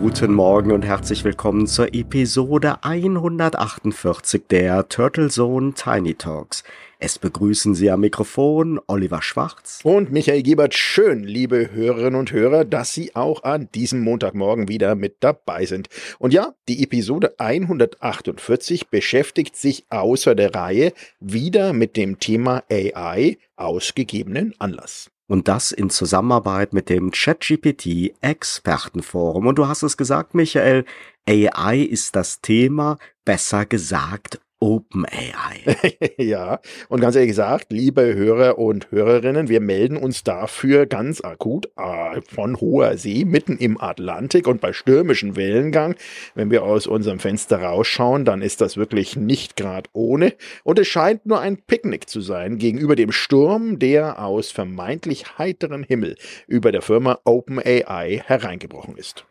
Guten Morgen und herzlich willkommen zur Episode 148 der Turtle Zone Tiny Talks. Es begrüßen Sie am Mikrofon Oliver Schwarz und Michael Gebert. Schön, liebe Hörerinnen und Hörer, dass Sie auch an diesem Montagmorgen wieder mit dabei sind. Und ja, die Episode 148 beschäftigt sich außer der Reihe wieder mit dem Thema AI aus gegebenen Anlass. Und das in Zusammenarbeit mit dem ChatGPT Expertenforum. Und du hast es gesagt, Michael, AI ist das Thema, besser gesagt OpenAI. ja, und ganz ehrlich gesagt, liebe Hörer und Hörerinnen, wir melden uns dafür ganz akut äh, von hoher See, mitten im Atlantik und bei stürmischem Wellengang. Wenn wir aus unserem Fenster rausschauen, dann ist das wirklich nicht gerade ohne. Und es scheint nur ein Picknick zu sein gegenüber dem Sturm, der aus vermeintlich heiterem Himmel über der Firma OpenAI hereingebrochen ist.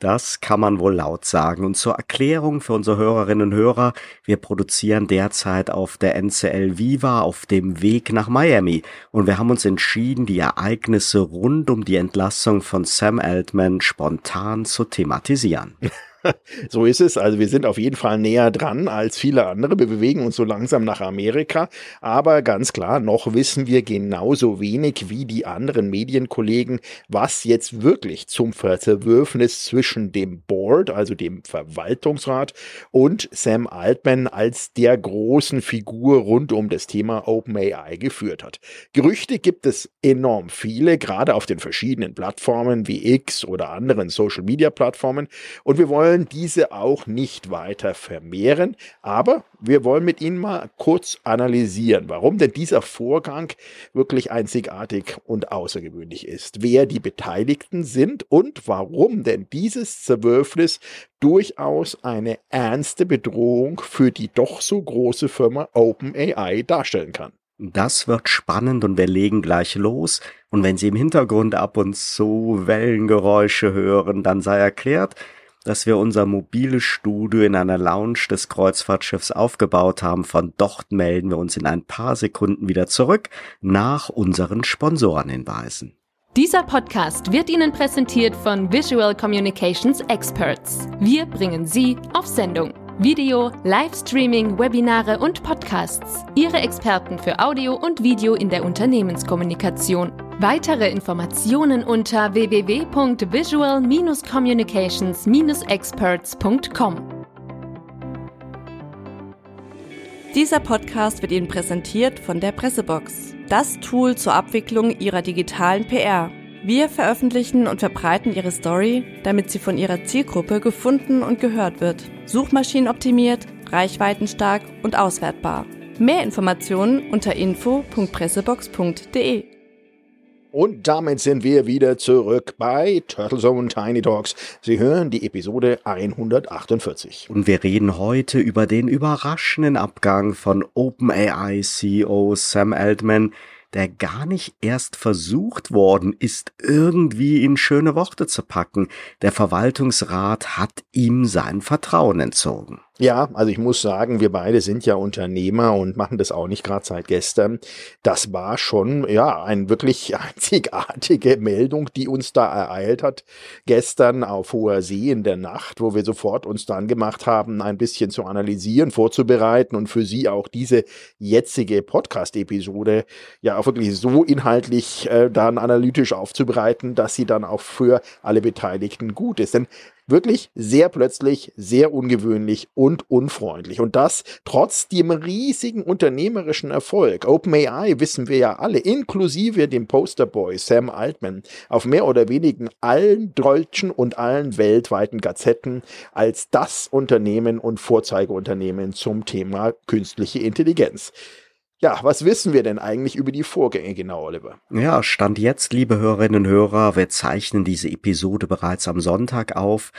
Das kann man wohl laut sagen. Und zur Erklärung für unsere Hörerinnen und Hörer, wir produzieren derzeit auf der NCL Viva auf dem Weg nach Miami. Und wir haben uns entschieden, die Ereignisse rund um die Entlassung von Sam Altman spontan zu thematisieren. so ist es. Also wir sind auf jeden Fall näher dran als viele andere. Wir bewegen uns so langsam nach Amerika. Aber ganz klar, noch wissen wir genauso wenig wie die anderen Medienkollegen, was jetzt wirklich zum Verzerwürfnis zwischen dem Board, also dem Verwaltungsrat und Sam Altman als der großen Figur rund um das Thema OpenAI geführt hat. Gerüchte gibt es enorm viele, gerade auf den verschiedenen Plattformen wie X oder anderen Social-Media-Plattformen. Und wir wollen wollen diese auch nicht weiter vermehren, aber wir wollen mit Ihnen mal kurz analysieren, warum denn dieser Vorgang wirklich einzigartig und außergewöhnlich ist, wer die Beteiligten sind und warum denn dieses Zerwürfnis durchaus eine ernste Bedrohung für die doch so große Firma OpenAI darstellen kann. Das wird spannend und wir legen gleich los. Und wenn Sie im Hintergrund ab und zu Wellengeräusche hören, dann sei erklärt, dass wir unser mobiles Studio in einer Lounge des Kreuzfahrtschiffs aufgebaut haben. Von dort melden wir uns in ein paar Sekunden wieder zurück nach unseren Sponsorenhinweisen. Dieser Podcast wird Ihnen präsentiert von Visual Communications Experts. Wir bringen Sie auf Sendung. Video, Livestreaming, Webinare und Podcasts. Ihre Experten für Audio und Video in der Unternehmenskommunikation. Weitere Informationen unter www.visual-communications-experts.com. Dieser Podcast wird Ihnen präsentiert von der Pressebox, das Tool zur Abwicklung Ihrer digitalen PR. Wir veröffentlichen und verbreiten Ihre Story, damit sie von Ihrer Zielgruppe gefunden und gehört wird. Suchmaschinenoptimiert, reichweitenstark und auswertbar. Mehr Informationen unter info.pressebox.de. Und damit sind wir wieder zurück bei Turtle Zone Tiny Talks. Sie hören die Episode 148. Und wir reden heute über den überraschenden Abgang von OpenAI CEO Sam Altman, der gar nicht erst versucht worden ist, irgendwie in schöne Worte zu packen. Der Verwaltungsrat hat ihm sein Vertrauen entzogen. Ja, also ich muss sagen, wir beide sind ja Unternehmer und machen das auch nicht gerade seit gestern. Das war schon ja eine wirklich einzigartige Meldung, die uns da ereilt hat gestern auf hoher See in der Nacht, wo wir sofort uns dann gemacht haben, ein bisschen zu analysieren, vorzubereiten und für Sie auch diese jetzige Podcast-Episode ja auch wirklich so inhaltlich äh, dann analytisch aufzubereiten, dass sie dann auch für alle Beteiligten gut ist. Denn wirklich sehr plötzlich, sehr ungewöhnlich und unfreundlich. Und das trotz dem riesigen unternehmerischen Erfolg. OpenAI wissen wir ja alle, inklusive dem Posterboy Sam Altman, auf mehr oder weniger allen deutschen und allen weltweiten Gazetten als das Unternehmen und Vorzeigeunternehmen zum Thema künstliche Intelligenz. Ja, was wissen wir denn eigentlich über die Vorgänge genau, Oliver? Ja, Stand jetzt, liebe Hörerinnen und Hörer, wir zeichnen diese Episode bereits am Sonntag auf,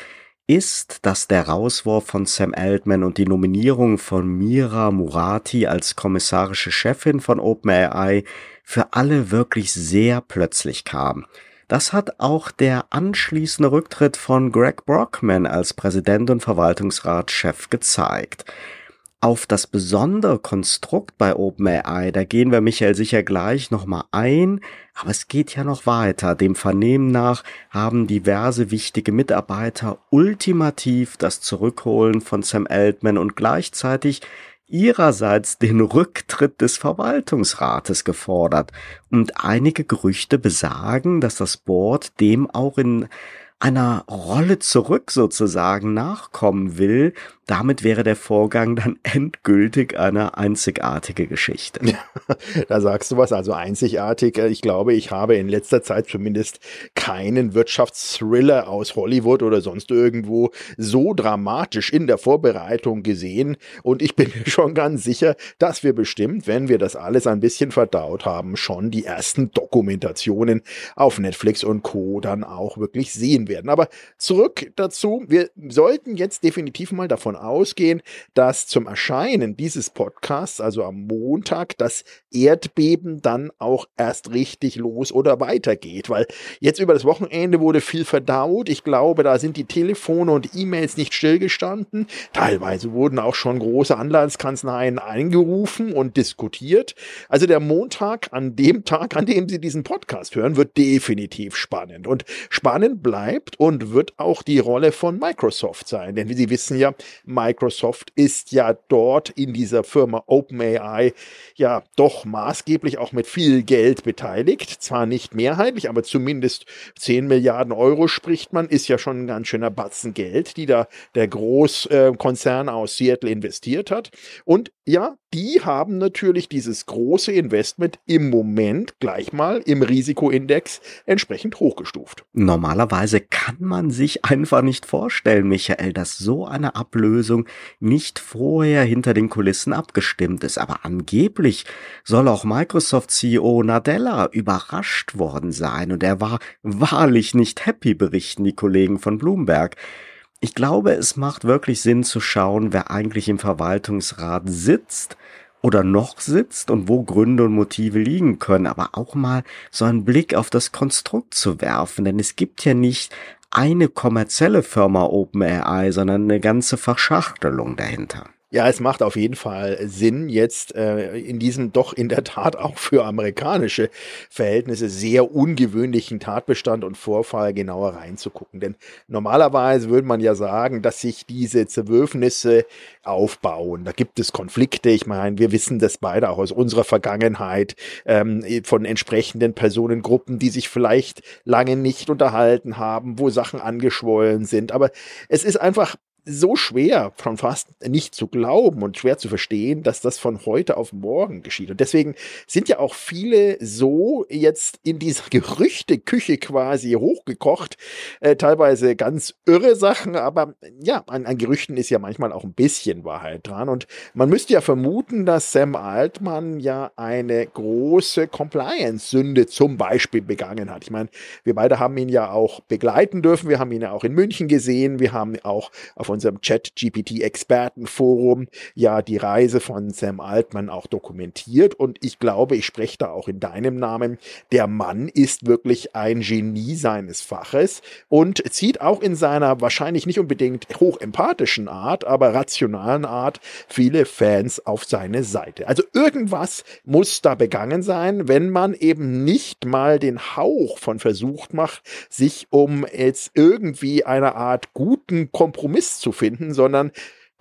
ist, dass der Rauswurf von Sam Altman und die Nominierung von Mira Murati als kommissarische Chefin von OpenAI für alle wirklich sehr plötzlich kam. Das hat auch der anschließende Rücktritt von Greg Brockman als Präsident und Verwaltungsratschef gezeigt. Auf das besondere Konstrukt bei OpenAI, da gehen wir Michael sicher gleich nochmal ein, aber es geht ja noch weiter. Dem Vernehmen nach haben diverse wichtige Mitarbeiter ultimativ das Zurückholen von Sam Altman und gleichzeitig ihrerseits den Rücktritt des Verwaltungsrates gefordert. Und einige Gerüchte besagen, dass das Board dem auch in einer Rolle zurück sozusagen nachkommen will, damit wäre der Vorgang dann endgültig eine einzigartige Geschichte. da sagst du was, also einzigartig. Ich glaube, ich habe in letzter Zeit zumindest keinen Wirtschaftsthriller aus Hollywood oder sonst irgendwo so dramatisch in der Vorbereitung gesehen. Und ich bin mir schon ganz sicher, dass wir bestimmt, wenn wir das alles ein bisschen verdaut haben, schon die ersten Dokumentationen auf Netflix und Co. dann auch wirklich sehen werden. Aber zurück dazu. Wir sollten jetzt definitiv mal davon ausgehen, dass zum Erscheinen dieses Podcasts, also am Montag, das Erdbeben dann auch erst richtig los oder weitergeht. Weil jetzt über das Wochenende wurde viel verdaut. Ich glaube, da sind die Telefone und E-Mails nicht stillgestanden. Teilweise wurden auch schon große Anwaltskanzleien eingerufen und diskutiert. Also der Montag, an dem Tag, an dem Sie diesen Podcast hören, wird definitiv spannend. Und spannend bleibt und wird auch die Rolle von Microsoft sein. Denn wie Sie wissen ja, Microsoft ist ja dort in dieser Firma OpenAI ja doch maßgeblich auch mit viel Geld beteiligt. Zwar nicht mehrheitlich, aber zumindest 10 Milliarden Euro spricht man, ist ja schon ein ganz schöner Batzen Geld, die da der Großkonzern aus Seattle investiert hat. Und ja, die haben natürlich dieses große Investment im Moment gleich mal im Risikoindex entsprechend hochgestuft. Normalerweise kann man sich einfach nicht vorstellen, Michael, dass so eine Ablösung nicht vorher hinter den Kulissen abgestimmt ist. Aber angeblich soll auch Microsoft-CEO Nadella überrascht worden sein und er war wahrlich nicht happy, berichten die Kollegen von Bloomberg. Ich glaube, es macht wirklich Sinn zu schauen, wer eigentlich im Verwaltungsrat sitzt oder noch sitzt und wo Gründe und Motive liegen können, aber auch mal so einen Blick auf das Konstrukt zu werfen, denn es gibt ja nicht eine kommerzielle Firma OpenAI, sondern eine ganze Verschachtelung dahinter. Ja, es macht auf jeden Fall Sinn, jetzt äh, in diesem doch in der Tat auch für amerikanische Verhältnisse sehr ungewöhnlichen Tatbestand und Vorfall genauer reinzugucken. Denn normalerweise würde man ja sagen, dass sich diese Zerwürfnisse aufbauen. Da gibt es Konflikte. Ich meine, wir wissen das beide auch aus unserer Vergangenheit ähm, von entsprechenden Personengruppen, die sich vielleicht lange nicht unterhalten haben, wo Sachen angeschwollen sind. Aber es ist einfach so schwer, schon fast nicht zu glauben und schwer zu verstehen, dass das von heute auf morgen geschieht. Und deswegen sind ja auch viele so jetzt in dieser Gerüchteküche quasi hochgekocht. Äh, teilweise ganz irre Sachen, aber ja, an, an, Gerüchten ist ja manchmal auch ein bisschen Wahrheit dran. Und man müsste ja vermuten, dass Sam Altman ja eine große Compliance-Sünde zum Beispiel begangen hat. Ich meine, wir beide haben ihn ja auch begleiten dürfen. Wir haben ihn ja auch in München gesehen. Wir haben auch auf unserem Chat-GPT-Expertenforum ja die Reise von Sam Altman auch dokumentiert und ich glaube, ich spreche da auch in deinem Namen. Der Mann ist wirklich ein Genie seines Faches und zieht auch in seiner wahrscheinlich nicht unbedingt hochempathischen Art, aber rationalen Art viele Fans auf seine Seite. Also irgendwas muss da begangen sein, wenn man eben nicht mal den Hauch von versucht macht, sich um jetzt irgendwie eine Art guten Kompromiss zu finden, sondern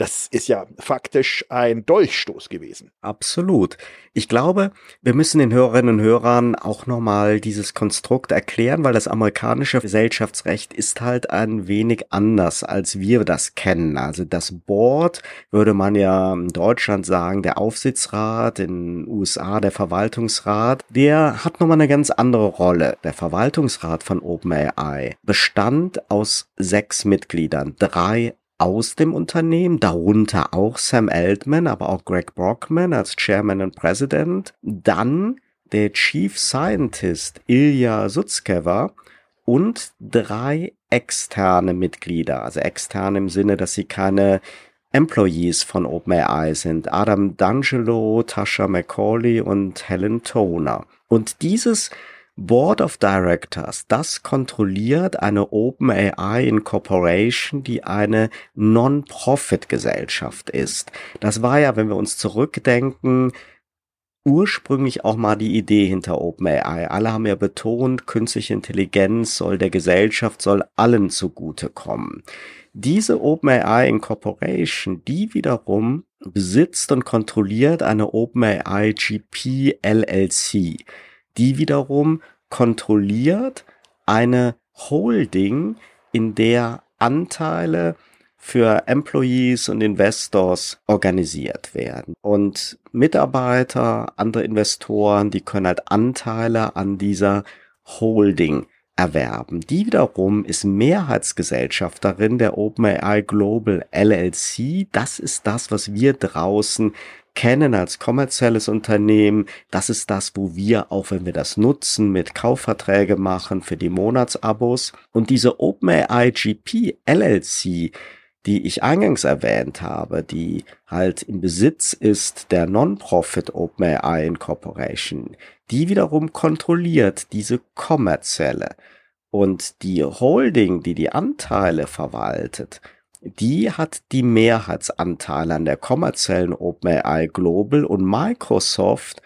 das ist ja faktisch ein Dolchstoß gewesen. Absolut. Ich glaube, wir müssen den Hörerinnen und Hörern auch nochmal dieses Konstrukt erklären, weil das amerikanische Gesellschaftsrecht ist halt ein wenig anders, als wir das kennen. Also das Board würde man ja in Deutschland sagen, der Aufsichtsrat, in den USA der Verwaltungsrat, der hat nochmal eine ganz andere Rolle. Der Verwaltungsrat von OpenAI bestand aus sechs Mitgliedern, drei aus dem Unternehmen, darunter auch Sam Altman, aber auch Greg Brockman als Chairman und President, dann der Chief Scientist Ilya Sutskever und drei externe Mitglieder, also externe im Sinne, dass sie keine Employees von OpenAI sind, Adam D'Angelo, Tasha McCauley und Helen Toner. Und dieses Board of Directors, das kontrolliert eine OpenAI Incorporation, die eine Non-Profit-Gesellschaft ist. Das war ja, wenn wir uns zurückdenken, ursprünglich auch mal die Idee hinter OpenAI. Alle haben ja betont, künstliche Intelligenz soll der Gesellschaft, soll allen zugutekommen. Diese OpenAI Incorporation, die wiederum besitzt und kontrolliert eine OpenAI GP LLC, die wiederum kontrolliert eine Holding, in der Anteile für Employees und Investors organisiert werden. Und Mitarbeiter, andere Investoren, die können halt Anteile an dieser Holding erwerben. Die wiederum ist Mehrheitsgesellschafterin der OpenAI Global LLC. Das ist das, was wir draußen kennen als kommerzielles Unternehmen. Das ist das, wo wir, auch wenn wir das nutzen, mit Kaufverträge machen für die Monatsabos. Und diese OpenAI GP LLC, die ich eingangs erwähnt habe, die halt im Besitz ist der Non-Profit OpenAI Incorporation, die wiederum kontrolliert diese kommerzielle. Und die Holding, die die Anteile verwaltet, die hat die Mehrheitsanteile an der kommerziellen OpenAI Global und Microsoft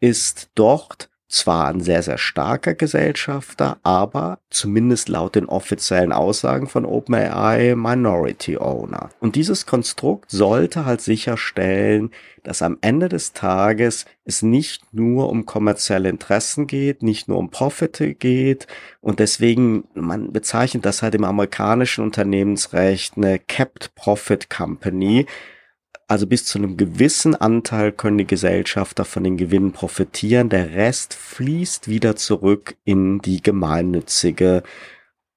ist dort zwar ein sehr, sehr starker Gesellschafter, aber zumindest laut den offiziellen Aussagen von OpenAI Minority Owner. Und dieses Konstrukt sollte halt sicherstellen, dass am Ende des Tages es nicht nur um kommerzielle Interessen geht, nicht nur um Profite geht und deswegen, man bezeichnet das halt im amerikanischen Unternehmensrecht eine Capped Profit Company, also bis zu einem gewissen Anteil können die Gesellschafter von den Gewinnen profitieren. Der Rest fließt wieder zurück in die gemeinnützige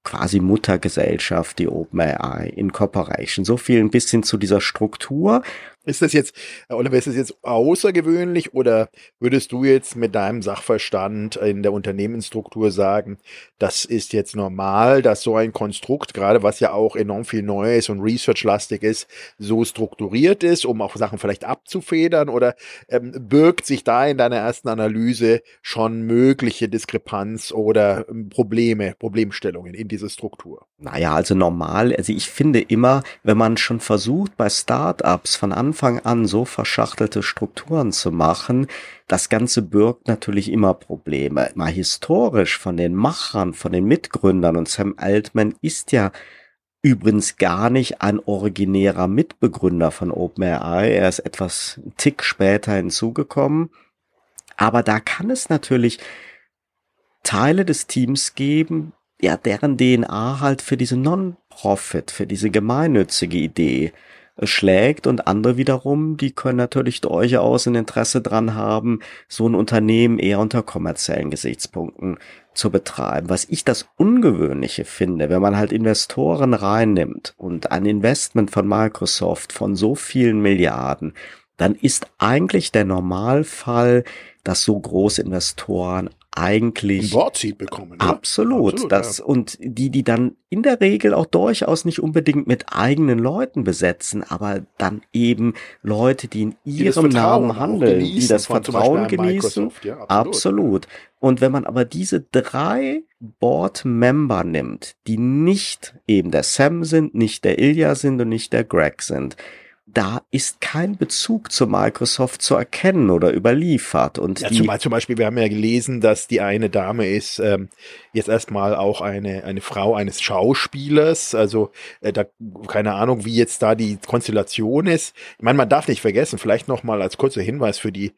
quasi Muttergesellschaft, die OpenAI Incorporation. So viel ein bisschen zu dieser Struktur. Ist das jetzt, Oliver, ist das jetzt außergewöhnlich oder würdest du jetzt mit deinem Sachverstand in der Unternehmensstruktur sagen, das ist jetzt normal, dass so ein Konstrukt, gerade was ja auch enorm viel Neues und Research-lastig ist, so strukturiert ist, um auch Sachen vielleicht abzufedern oder ähm, birgt sich da in deiner ersten Analyse schon mögliche Diskrepanz oder ähm, Probleme, Problemstellungen in dieser Struktur? Naja, also normal, also ich finde immer, wenn man schon versucht, bei Startups von Anfang an so verschachtelte Strukturen zu machen, das Ganze birgt natürlich immer Probleme. Mal historisch von den Machern, von den Mitgründern und Sam Altman ist ja übrigens gar nicht ein originärer Mitbegründer von OpenAI. Er ist etwas einen Tick später hinzugekommen. Aber da kann es natürlich Teile des Teams geben, ja, deren DNA halt für diese Non-Profit, für diese gemeinnützige Idee äh, schlägt und andere wiederum, die können natürlich durchaus ein Interesse dran haben, so ein Unternehmen eher unter kommerziellen Gesichtspunkten zu betreiben. Was ich das Ungewöhnliche finde, wenn man halt Investoren reinnimmt und ein Investment von Microsoft von so vielen Milliarden, dann ist eigentlich der Normalfall, dass so Großinvestoren eigentlich Boardseat bekommen. Oder? Absolut. Absolut das, ja. Und die, die dann in der Regel auch durchaus nicht unbedingt mit eigenen Leuten besetzen, aber dann eben Leute, die in ihrem die Namen handeln, die das Vertrauen genießen. Ja, absolut. absolut. Und wenn man aber diese drei Board-Member nimmt, die nicht eben der Sam sind, nicht der Ilya sind und nicht der Greg sind, da ist kein Bezug zu Microsoft zu erkennen oder überliefert. Und ja, zumal zum Beispiel, wir haben ja gelesen, dass die eine Dame ist ähm, jetzt erstmal auch eine, eine Frau eines Schauspielers. Also äh, da keine Ahnung, wie jetzt da die Konstellation ist. Ich meine, man darf nicht vergessen, vielleicht noch mal als kurzer Hinweis für die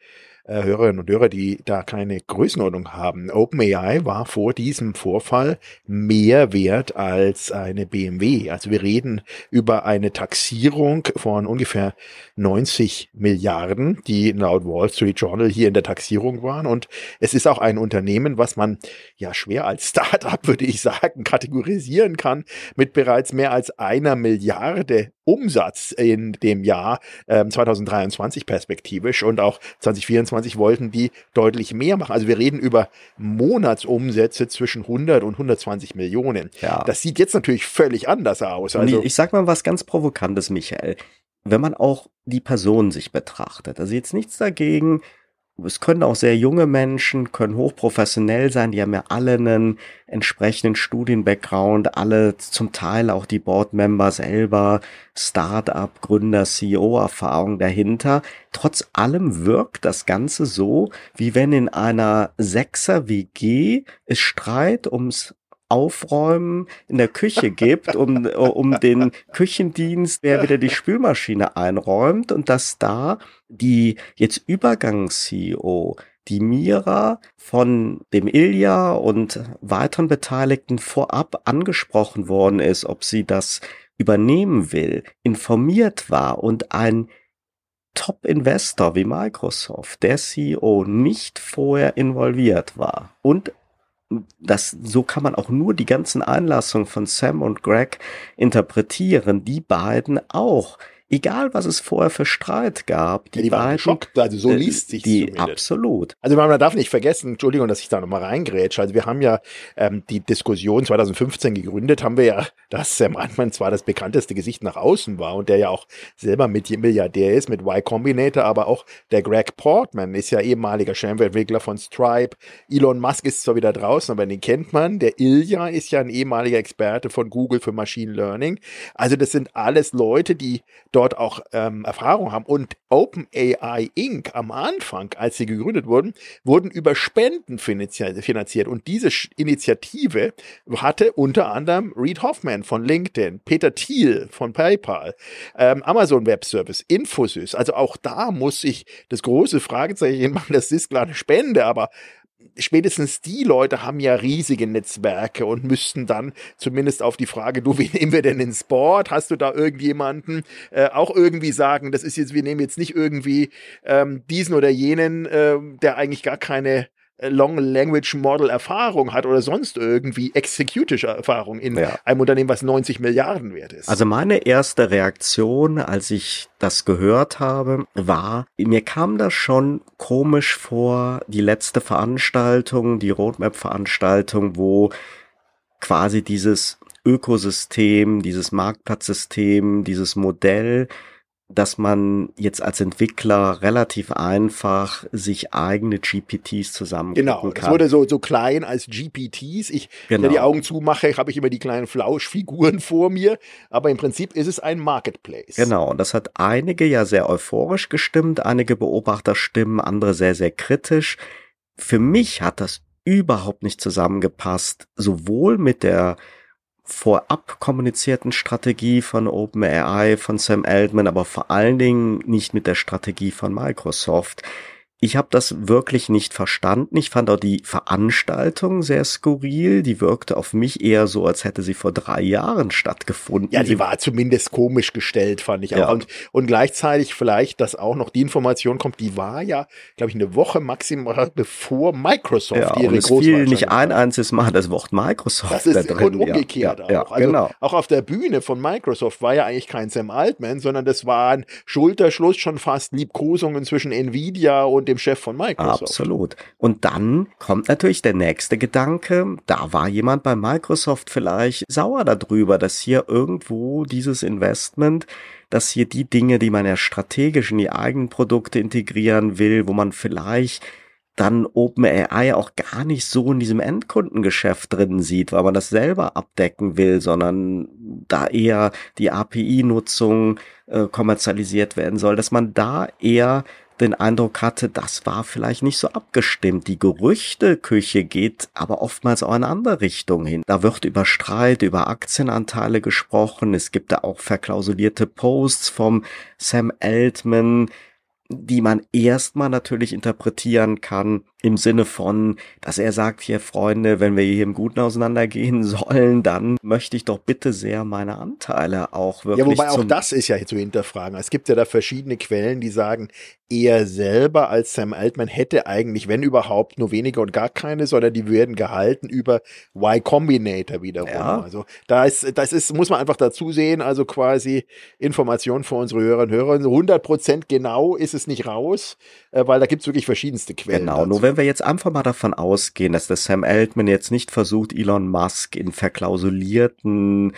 äh, Hörerinnen und Hörer, die da keine Größenordnung haben. OpenAI war vor diesem Vorfall mehr wert als eine BMW. Also wir reden über eine Taxierung von ungefähr 90 Milliarden, die laut Wall Street Journal hier in der Taxierung waren. Und es ist auch ein Unternehmen, was man ja schwer als Startup, würde ich sagen, kategorisieren kann, mit bereits mehr als einer Milliarde Umsatz in dem Jahr äh, 2023 perspektivisch und auch 2024 wollten die deutlich mehr machen. Also wir reden über Monatsumsätze zwischen 100 und 120 Millionen. Ja. Das sieht jetzt natürlich völlig anders aus. Also ich, ich sag mal was ganz Provokantes, Michael. Wenn man auch die Person sich betrachtet, also jetzt nichts dagegen, es können auch sehr junge Menschen, können hochprofessionell sein, die haben ja alle einen entsprechenden Studienbackground, alle zum Teil auch die Boardmember selber, Start-up, Gründer, CEO-Erfahrung dahinter. Trotz allem wirkt das Ganze so, wie wenn in einer Sechser-WG es Streit ums Aufräumen in der Küche gibt, um, um den Küchendienst, wer wieder die Spülmaschine einräumt und dass da die jetzt Übergangs-CEO die Mira von dem Ilja und weiteren Beteiligten vorab angesprochen worden ist, ob sie das übernehmen will, informiert war und ein Top-Investor wie Microsoft, der CEO, nicht vorher involviert war und das, so kann man auch nur die ganzen Einlassungen von Sam und Greg interpretieren. Die beiden auch egal was es vorher für Streit gab, die, ja, die waren geschockt, also so äh, liest sich die zumindest. absolut. Also man darf nicht vergessen, Entschuldigung, dass ich da nochmal reingrätsche. Also wir haben ja ähm, die Diskussion 2015 gegründet, haben wir ja, dass Sam Altman zwar das bekannteste Gesicht nach außen war und der ja auch selber mit Milliardär ist, mit Y Combinator, aber auch der Greg Portman ist ja ehemaliger Chefentwickler von Stripe. Elon Musk ist zwar wieder draußen, aber den kennt man. Der Ilya ist ja ein ehemaliger Experte von Google für Machine Learning. Also das sind alles Leute, die dort dort auch ähm, Erfahrung haben. Und OpenAI Inc. am Anfang, als sie gegründet wurden, wurden über Spenden finanziert. Und diese Initiative hatte unter anderem Reed Hoffman von LinkedIn, Peter Thiel von PayPal, ähm, Amazon Web Service, Infosys. Also auch da muss ich das große Fragezeichen machen, das ist klar eine Spende, aber spätestens die Leute haben ja riesige Netzwerke und müssten dann zumindest auf die Frage, du, wie nehmen wir denn ins Sport? Hast du da irgendjemanden äh, auch irgendwie sagen, das ist jetzt, wir nehmen jetzt nicht irgendwie ähm, diesen oder jenen, äh, der eigentlich gar keine Long Language Model Erfahrung hat oder sonst irgendwie Executive Erfahrung in ja. einem Unternehmen, was 90 Milliarden wert ist. Also meine erste Reaktion, als ich das gehört habe, war, mir kam das schon komisch vor, die letzte Veranstaltung, die Roadmap Veranstaltung, wo quasi dieses Ökosystem, dieses Marktplatzsystem, dieses Modell dass man jetzt als Entwickler relativ einfach sich eigene GPTs zusammen Genau, kann. es wurde so, so klein als GPTs. Ich, genau. wenn ich die Augen zumache, habe ich immer die kleinen Flauschfiguren vor mir, aber im Prinzip ist es ein Marketplace. Genau, und das hat einige ja sehr euphorisch gestimmt, einige Beobachter stimmen, andere sehr, sehr kritisch. Für mich hat das überhaupt nicht zusammengepasst, sowohl mit der vorab kommunizierten Strategie von OpenAI, von Sam Altman, aber vor allen Dingen nicht mit der Strategie von Microsoft. Ich habe das wirklich nicht verstanden. Ich fand auch die Veranstaltung sehr skurril. Die wirkte auf mich eher so, als hätte sie vor drei Jahren stattgefunden. Ja, die war zumindest komisch gestellt, fand ich auch. Ja. Und, und gleichzeitig vielleicht, dass auch noch die Information kommt, die war ja, glaube ich, eine Woche maximal bevor Microsoft ja, ihre und es fiel nicht ein einziges Mal das Wort Microsoft das ist, da drin. Und umgekehrt ja, ja, auch. Also genau. auch auf der Bühne von Microsoft war ja eigentlich kein Sam Altman, sondern das war ein Schulterschluss, schon fast Liebkosungen zwischen Nvidia und dem Chef von Microsoft. Absolut. Und dann kommt natürlich der nächste Gedanke, da war jemand bei Microsoft vielleicht sauer darüber, dass hier irgendwo dieses Investment dass hier die Dinge, die man ja strategisch in die eigenen Produkte integrieren will, wo man vielleicht dann OpenAI auch gar nicht so in diesem Endkundengeschäft drin sieht, weil man das selber abdecken will, sondern da eher die API-Nutzung äh, kommerzialisiert werden soll, dass man da eher den Eindruck hatte, das war vielleicht nicht so abgestimmt. Die Gerüchteküche geht aber oftmals auch in eine andere Richtung hin. Da wird über Streit, über Aktienanteile gesprochen. Es gibt da auch verklausulierte Posts vom Sam Altman, die man erstmal natürlich interpretieren kann im Sinne von, dass er sagt, hier Freunde, wenn wir hier im Guten auseinandergehen sollen, dann möchte ich doch bitte sehr meine Anteile auch wirklich. Ja, wobei auch das ist ja zu hinterfragen. Es gibt ja da verschiedene Quellen, die sagen, er selber als Sam Altman hätte eigentlich, wenn überhaupt, nur weniger und gar keine, sondern die werden gehalten über Y Combinator wiederum. Ja. Also da ist, das ist, muss man einfach dazu sehen, also quasi Information für unsere Hörerinnen und Hörer. 100 Prozent genau ist es nicht raus, äh, weil da gibt es wirklich verschiedenste Quellen. Genau, dazu. nur wenn wir jetzt einfach mal davon ausgehen, dass der Sam Altman jetzt nicht versucht, Elon Musk in verklausulierten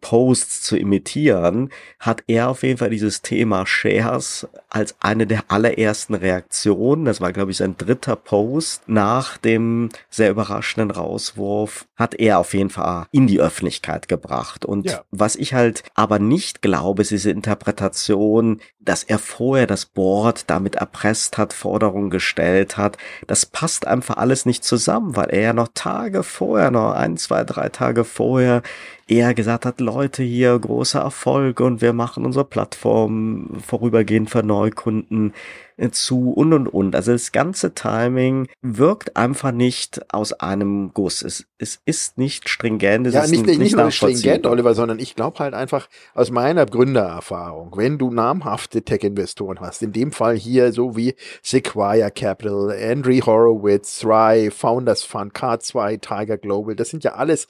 Posts zu imitieren, hat er auf jeden Fall dieses Thema Shares als eine der allerersten Reaktionen, das war glaube ich sein dritter Post nach dem sehr überraschenden Rauswurf, hat er auf jeden Fall in die Öffentlichkeit gebracht. Und ja. was ich halt aber nicht glaube, ist diese Interpretation, dass er vorher das Board damit erpresst hat, Forderungen gestellt hat. Das passt einfach alles nicht zusammen, weil er ja noch Tage vorher, noch ein, zwei, drei Tage vorher er gesagt hat, Leute hier, großer Erfolg und wir machen unsere Plattform vorübergehend für Neukunden äh, zu und und und. Also das ganze Timing wirkt einfach nicht aus einem Guss. Es, es ist nicht stringent. Es ja, nicht, nicht, nicht nur stringent, Oliver, sondern ich glaube halt einfach aus meiner Gründererfahrung, wenn du namhafte Tech-Investoren hast, in dem Fall hier so wie Sequoia Capital, Andrew Horowitz, Thrive, Founders Fund, K2, Tiger Global, das sind ja alles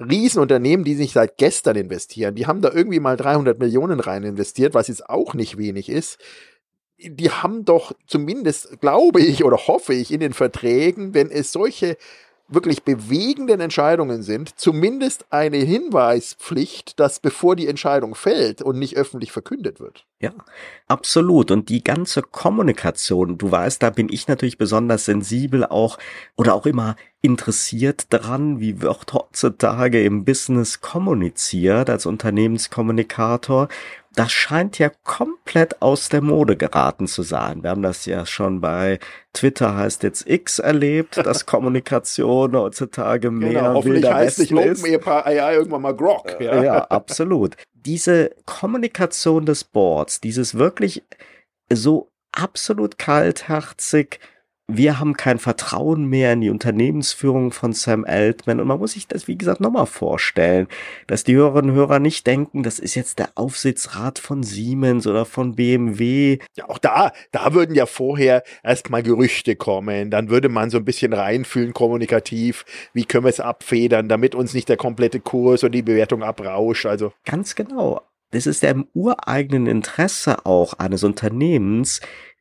Riesenunternehmen, die sich seit gestern investieren, die haben da irgendwie mal 300 Millionen rein investiert, was jetzt auch nicht wenig ist. Die haben doch zumindest, glaube ich oder hoffe ich, in den Verträgen, wenn es solche wirklich bewegenden Entscheidungen sind, zumindest eine Hinweispflicht, dass bevor die Entscheidung fällt und nicht öffentlich verkündet wird. Ja, absolut. Und die ganze Kommunikation, du weißt, da bin ich natürlich besonders sensibel auch oder auch immer interessiert dran, wie wird heutzutage im Business kommuniziert als Unternehmenskommunikator das scheint ja komplett aus der Mode geraten zu sein. Wir haben das ja schon bei Twitter heißt jetzt X erlebt, dass Kommunikation heutzutage mehr genau, hoffentlich heißt nicht Open AI irgendwann mal Grok. Ja. ja, absolut. Diese Kommunikation des Boards, dieses wirklich so absolut kaltherzig wir haben kein Vertrauen mehr in die Unternehmensführung von Sam Altman. Und man muss sich das, wie gesagt, nochmal vorstellen, dass die Hörerinnen und Hörer nicht denken, das ist jetzt der Aufsichtsrat von Siemens oder von BMW. Ja, auch da, da würden ja vorher erstmal Gerüchte kommen. Dann würde man so ein bisschen reinfühlen, kommunikativ. Wie können wir es abfedern, damit uns nicht der komplette Kurs und die Bewertung abrauscht. Also. Ganz genau. Das ist ja im ureigenen Interesse auch eines Unternehmens,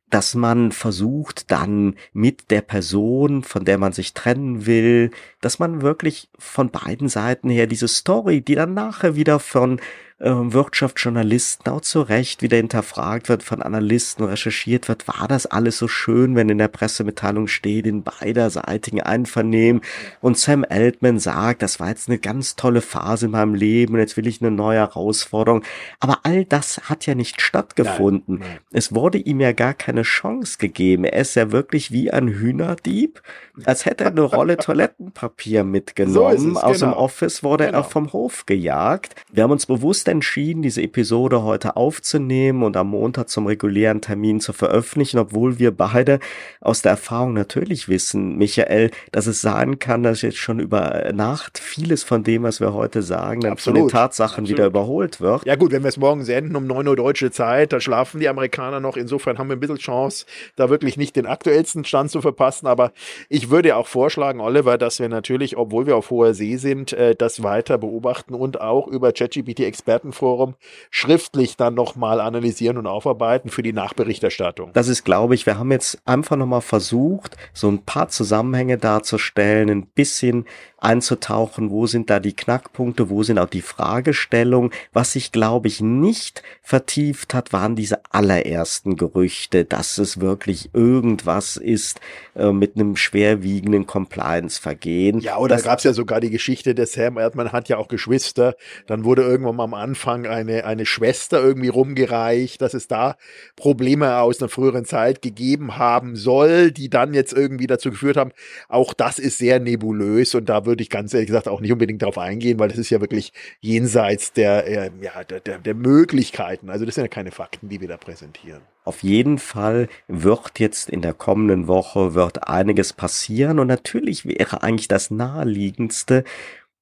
dass man versucht dann mit der Person, von der man sich trennen will, dass man wirklich von beiden Seiten her diese Story, die dann nachher wieder von Wirtschaftsjournalisten auch zu Recht wieder hinterfragt wird, von Analysten recherchiert wird, war das alles so schön, wenn in der Pressemitteilung steht, in beiderseitigen Einvernehmen und Sam Altman sagt, das war jetzt eine ganz tolle Phase in meinem Leben und jetzt will ich eine neue Herausforderung. Aber all das hat ja nicht stattgefunden. Nein, nein. Es wurde ihm ja gar keine Chance gegeben. Er ist ja wirklich wie ein Hühnerdieb, als hätte er eine Rolle Toilettenpapier mitgenommen. So es, Aus genau. dem Office wurde genau. er vom Hof gejagt. Wir haben uns bewusst entschieden, diese Episode heute aufzunehmen und am Montag zum regulären Termin zu veröffentlichen, obwohl wir beide aus der Erfahrung natürlich wissen, Michael, dass es sein kann, dass jetzt schon über Nacht vieles von dem, was wir heute sagen, dann Absolut. von den Tatsachen Absolut. wieder überholt wird. Ja gut, wenn wir es morgen senden um 9 Uhr deutsche Zeit, da schlafen die Amerikaner noch. Insofern haben wir ein bisschen Chance, da wirklich nicht den aktuellsten Stand zu verpassen. Aber ich würde auch vorschlagen, Oliver, dass wir natürlich, obwohl wir auf hoher See sind, äh, das weiter beobachten und auch über ChatGPT Experten Expertenforum schriftlich dann nochmal analysieren und aufarbeiten für die Nachberichterstattung. Das ist, glaube ich, wir haben jetzt einfach nochmal versucht, so ein paar Zusammenhänge darzustellen, ein bisschen einzutauchen, wo sind da die Knackpunkte, wo sind auch die Fragestellungen. Was sich, glaube ich, nicht vertieft hat, waren diese allerersten Gerüchte, dass es wirklich irgendwas ist äh, mit einem schwerwiegenden Compliance-Vergehen. Ja, oder gab es ja sogar die Geschichte, der Sam Erdmann hat ja auch Geschwister. Dann wurde irgendwann mal am Anfang eine, eine Schwester irgendwie rumgereicht, dass es da Probleme aus einer früheren Zeit gegeben haben soll, die dann jetzt irgendwie dazu geführt haben. Auch das ist sehr nebulös und da würde ich ganz ehrlich gesagt auch nicht unbedingt darauf eingehen, weil das ist ja wirklich jenseits der, äh, ja, der, der, der Möglichkeiten. Also das sind ja keine Fakten, die wir da präsentieren. Auf jeden Fall wird jetzt in der kommenden Woche wird einiges passieren und natürlich wäre eigentlich das naheliegendste,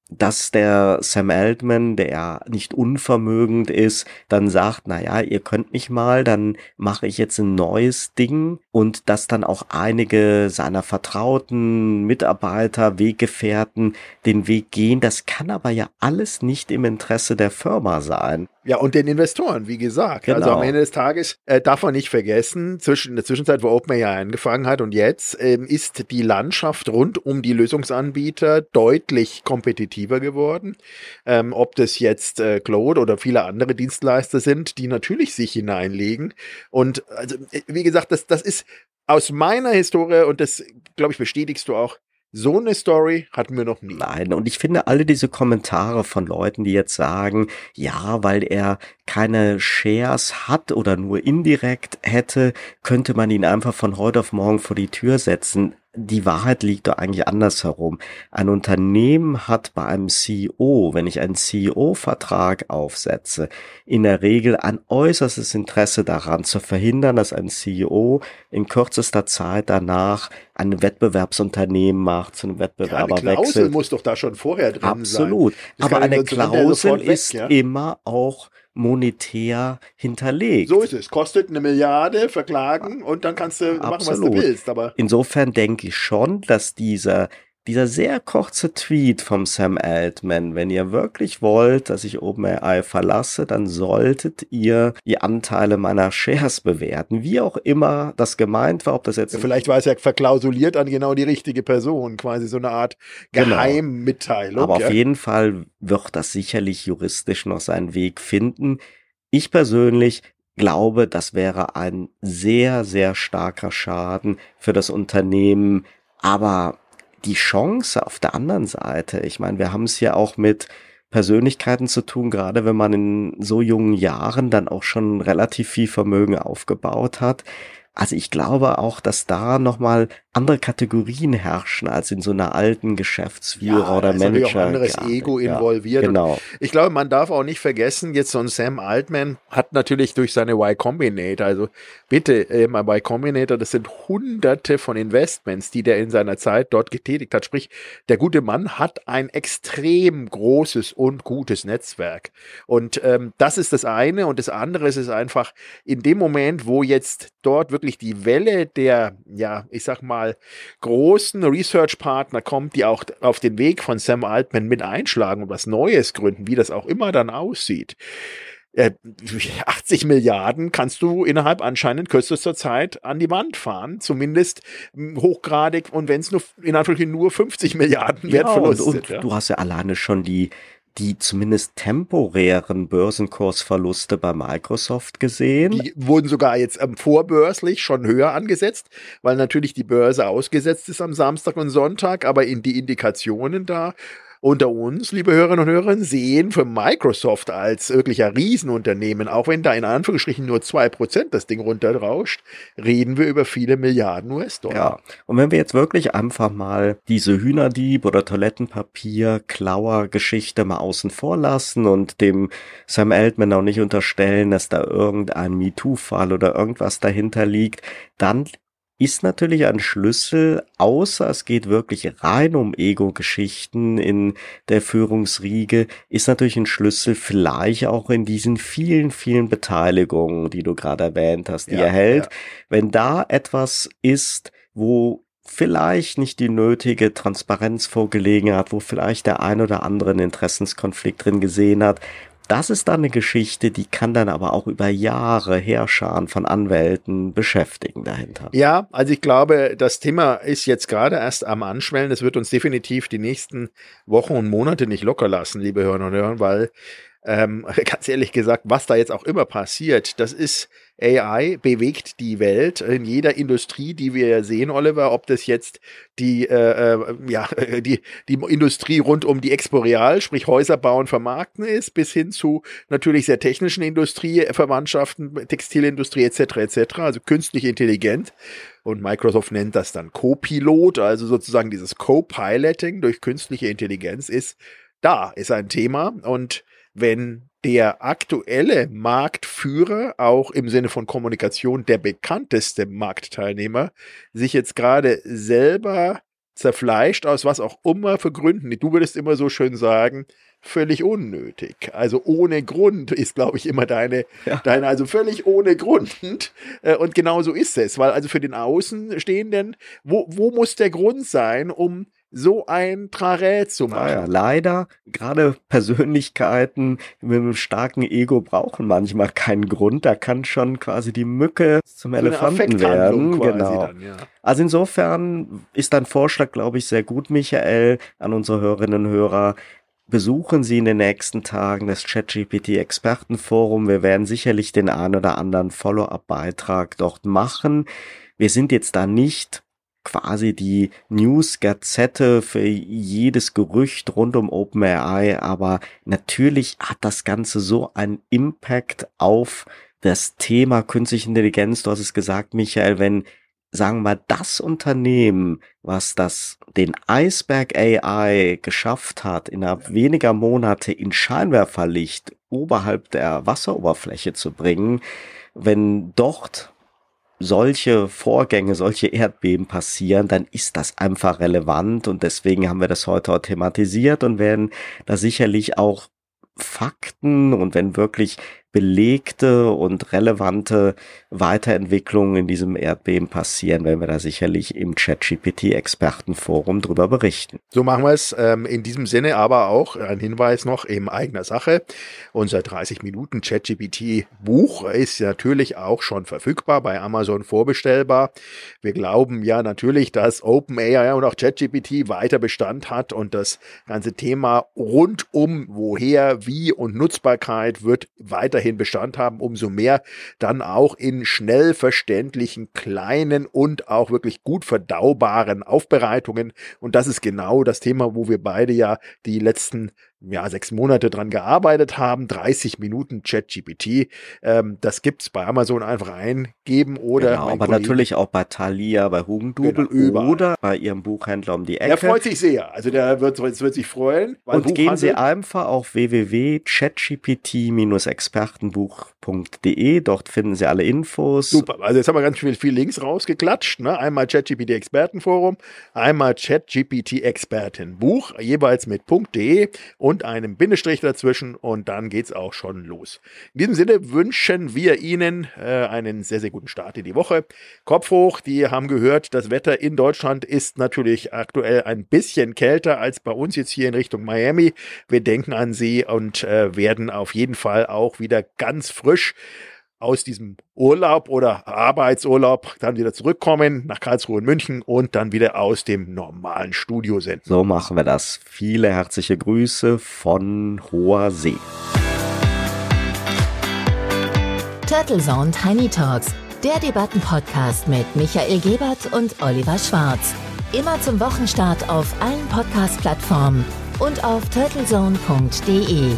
dass der Sam Altman, der ja nicht unvermögend ist, dann sagt, na ja, ihr könnt mich mal, dann mache ich jetzt ein neues Ding und dass dann auch einige seiner Vertrauten, Mitarbeiter, Weggefährten den Weg gehen. Das kann aber ja alles nicht im Interesse der Firma sein. Ja, und den Investoren, wie gesagt. Genau. Also am genau. Ende des Tages äh, darf man nicht vergessen, zwischen in der Zwischenzeit, wo OpenAI angefangen hat und jetzt, ähm, ist die Landschaft rund um die Lösungsanbieter deutlich kompetitiver geworden. Ähm, ob das jetzt äh, Claude oder viele andere Dienstleister sind, die natürlich sich hineinlegen. Und also, äh, wie gesagt, das, das ist aus meiner Historie, und das, glaube ich, bestätigst du auch, so eine Story hatten wir noch nie. Nein, und ich finde alle diese Kommentare von Leuten, die jetzt sagen, ja, weil er keine Shares hat oder nur indirekt hätte, könnte man ihn einfach von heute auf morgen vor die Tür setzen die Wahrheit liegt doch eigentlich andersherum. Ein Unternehmen hat bei einem CEO, wenn ich einen CEO-Vertrag aufsetze, in der Regel ein äußerstes Interesse daran zu verhindern, dass ein CEO in kürzester Zeit danach ein Wettbewerbsunternehmen macht, zu einem Wettbewerber ja, eine Klausel wechselt. muss doch da schon vorher drin Absolut. sein. Absolut. Aber eine Klausel ist weg, ja? immer auch monetär hinterlegt. So ist es. Kostet eine Milliarde, verklagen und dann kannst du Absolut. machen, was du willst. Aber Insofern denke ich schon, dass dieser dieser sehr kurze Tweet vom Sam Altman, wenn ihr wirklich wollt, dass ich OpenAI verlasse, dann solltet ihr die Anteile meiner Shares bewerten. Wie auch immer das gemeint war, ob das jetzt. Vielleicht war es ja verklausuliert an genau die richtige Person, quasi so eine Art genau. Geheimmitteilung. Genau. Aber ja. auf jeden Fall wird das sicherlich juristisch noch seinen Weg finden. Ich persönlich glaube, das wäre ein sehr, sehr starker Schaden für das Unternehmen. Aber die Chance auf der anderen Seite, ich meine, wir haben es ja auch mit Persönlichkeiten zu tun, gerade wenn man in so jungen Jahren dann auch schon relativ viel Vermögen aufgebaut hat. Also ich glaube auch, dass da nochmal andere Kategorien herrschen als in so einer alten Geschäftsführer ja, oder Manager. Auch anderes ja, Ego involviert. Ja, genau. ich glaube, man darf auch nicht vergessen, jetzt so ein Sam Altman hat natürlich durch seine Y Combinator, also bitte, äh, mal Y Combinator, das sind hunderte von Investments, die der in seiner Zeit dort getätigt hat. Sprich, der gute Mann hat ein extrem großes und gutes Netzwerk. Und ähm, das ist das eine. Und das andere ist einfach in dem Moment, wo jetzt dort wirklich die Welle der, ja, ich sag mal, mal großen Research-Partner kommt, die auch auf den Weg von Sam Altman mit einschlagen und was Neues gründen, wie das auch immer dann aussieht. 80 äh, Milliarden kannst du innerhalb anscheinend kürzester Zeit an die Wand fahren, zumindest hochgradig und wenn es nur in Anführungszeichen nur 50 Milliarden Wertverlust ja, und, und ja. du hast ja alleine schon die die zumindest temporären Börsenkursverluste bei Microsoft gesehen. Die wurden sogar jetzt ähm, vorbörslich schon höher angesetzt, weil natürlich die Börse ausgesetzt ist am Samstag und Sonntag, aber in die Indikationen da unter uns, liebe Hörerinnen und Hörer, sehen für Microsoft als wirklicher Riesenunternehmen, auch wenn da in Anführungsstrichen nur zwei Prozent das Ding runterrauscht, reden wir über viele Milliarden US-Dollar. Ja, und wenn wir jetzt wirklich einfach mal diese Hühnerdieb- oder Toilettenpapier-Klauer-Geschichte mal außen vor lassen und dem Sam Altman auch nicht unterstellen, dass da irgendein MeToo-Fall oder irgendwas dahinter liegt, dann ist natürlich ein Schlüssel, außer es geht wirklich rein um Ego-Geschichten in der Führungsriege, ist natürlich ein Schlüssel vielleicht auch in diesen vielen, vielen Beteiligungen, die du gerade erwähnt hast, die ja, er hält. Ja. Wenn da etwas ist, wo vielleicht nicht die nötige Transparenz vorgelegen hat, wo vielleicht der ein oder andere einen Interessenskonflikt drin gesehen hat, das ist dann eine Geschichte, die kann dann aber auch über Jahre Herrscharen von Anwälten beschäftigen dahinter. Ja, also ich glaube, das Thema ist jetzt gerade erst am Anschwellen. Es wird uns definitiv die nächsten Wochen und Monate nicht locker lassen, liebe Hörer und Hörer, weil ähm, ganz ehrlich gesagt, was da jetzt auch immer passiert, das ist AI bewegt die Welt in jeder Industrie, die wir sehen, Oliver, ob das jetzt die, äh, äh ja, die, die Industrie rund um die Exporeal, sprich Häuser bauen, vermarkten ist, bis hin zu natürlich sehr technischen Industrie, Verwandtschaften, Textilindustrie etc. etc. Also künstlich intelligent. Und Microsoft nennt das dann Co-Pilot, also sozusagen dieses Co-Piloting durch künstliche Intelligenz ist da, ist ein Thema und wenn der aktuelle Marktführer, auch im Sinne von Kommunikation der bekannteste Marktteilnehmer, sich jetzt gerade selber zerfleischt, aus was auch immer für Gründen. Du würdest immer so schön sagen, völlig unnötig. Also ohne Grund ist, glaube ich, immer deine, ja. deine, also völlig ohne Grund. Äh, und genau so ist es, weil also für den Außenstehenden, wo, wo muss der Grund sein, um so ein Trarä zu machen. Naja, leider, gerade Persönlichkeiten mit einem starken Ego brauchen manchmal keinen Grund. Da kann schon quasi die Mücke zum So Elefanten werden. Genau. Dann, ja. Also insofern ist dein Vorschlag, glaube ich, sehr gut, Michael, an unsere Hörerinnen und Hörer. Besuchen Sie in den nächsten Tagen das ChatGPT Expertenforum. Wir werden sicherlich den einen oder anderen Follow-up-Beitrag dort machen. Wir sind jetzt da nicht quasi die News-Gazette für jedes Gerücht rund um OpenAI, aber natürlich hat das Ganze so einen Impact auf das Thema künstliche Intelligenz. Du hast es gesagt, Michael, wenn sagen wir, das Unternehmen, was das, den Iceberg AI geschafft hat, innerhalb weniger Monate in Scheinwerferlicht oberhalb der Wasseroberfläche zu bringen, wenn dort solche Vorgänge, solche Erdbeben passieren, dann ist das einfach relevant und deswegen haben wir das heute auch thematisiert und werden da sicherlich auch Fakten und wenn wirklich belegte und relevante Weiterentwicklungen in diesem Erdbeben passieren, werden wir da sicherlich im ChatGPT-Expertenforum drüber berichten. So machen wir es. Ähm, in diesem Sinne aber auch ein Hinweis noch in eigener Sache. Unser 30 Minuten ChatGPT Buch ist natürlich auch schon verfügbar bei Amazon vorbestellbar. Wir glauben ja natürlich, dass OpenAI und auch ChatGPT weiter Bestand hat und das ganze Thema rund um woher, wie und Nutzbarkeit wird weiterhin Bestand haben. Umso mehr dann auch in schnell verständlichen, kleinen und auch wirklich gut verdaubaren Aufbereitungen. Und das ist genau das Thema, wo wir beide ja die letzten ja, sechs Monate dran gearbeitet haben. 30 Minuten ChatGPT. Ähm, das gibt's bei Amazon einfach eingeben oder. genau, aber Kollege- natürlich auch bei Thalia, bei Hugendubel Genau, oder bei ihrem Buchhändler um die Ecke. Er freut sich sehr. Also der wird, wird sich freuen. Und gehen Sie einfach auf www.chatgpt-expertenbuch.de. Dort finden Sie alle Infos. Super. Also jetzt haben wir ganz viel, viel Links rausgeklatscht. Ne? Einmal ChatGPT Expertenforum, einmal ChatGPT Expertenbuch, jeweils mit .de und einem Bindestrich dazwischen und dann geht's auch schon los. In diesem Sinne wünschen wir Ihnen äh, einen sehr, sehr guten Start in die Woche. Kopf hoch, die haben gehört, das Wetter in Deutschland ist natürlich aktuell ein bisschen kälter als bei uns jetzt hier in Richtung Miami. Wir denken an Sie und äh, werden auf jeden Fall auch wieder ganz frisch aus diesem Urlaub oder Arbeitsurlaub dann wieder zurückkommen nach Karlsruhe und München und dann wieder aus dem normalen Studio senden. So machen wir das. Viele herzliche Grüße von hoher See. Turtle Zone Tiny Talks, der Debattenpodcast mit Michael Gebert und Oliver Schwarz. Immer zum Wochenstart auf allen Podcast-Plattformen und auf turtlezone.de.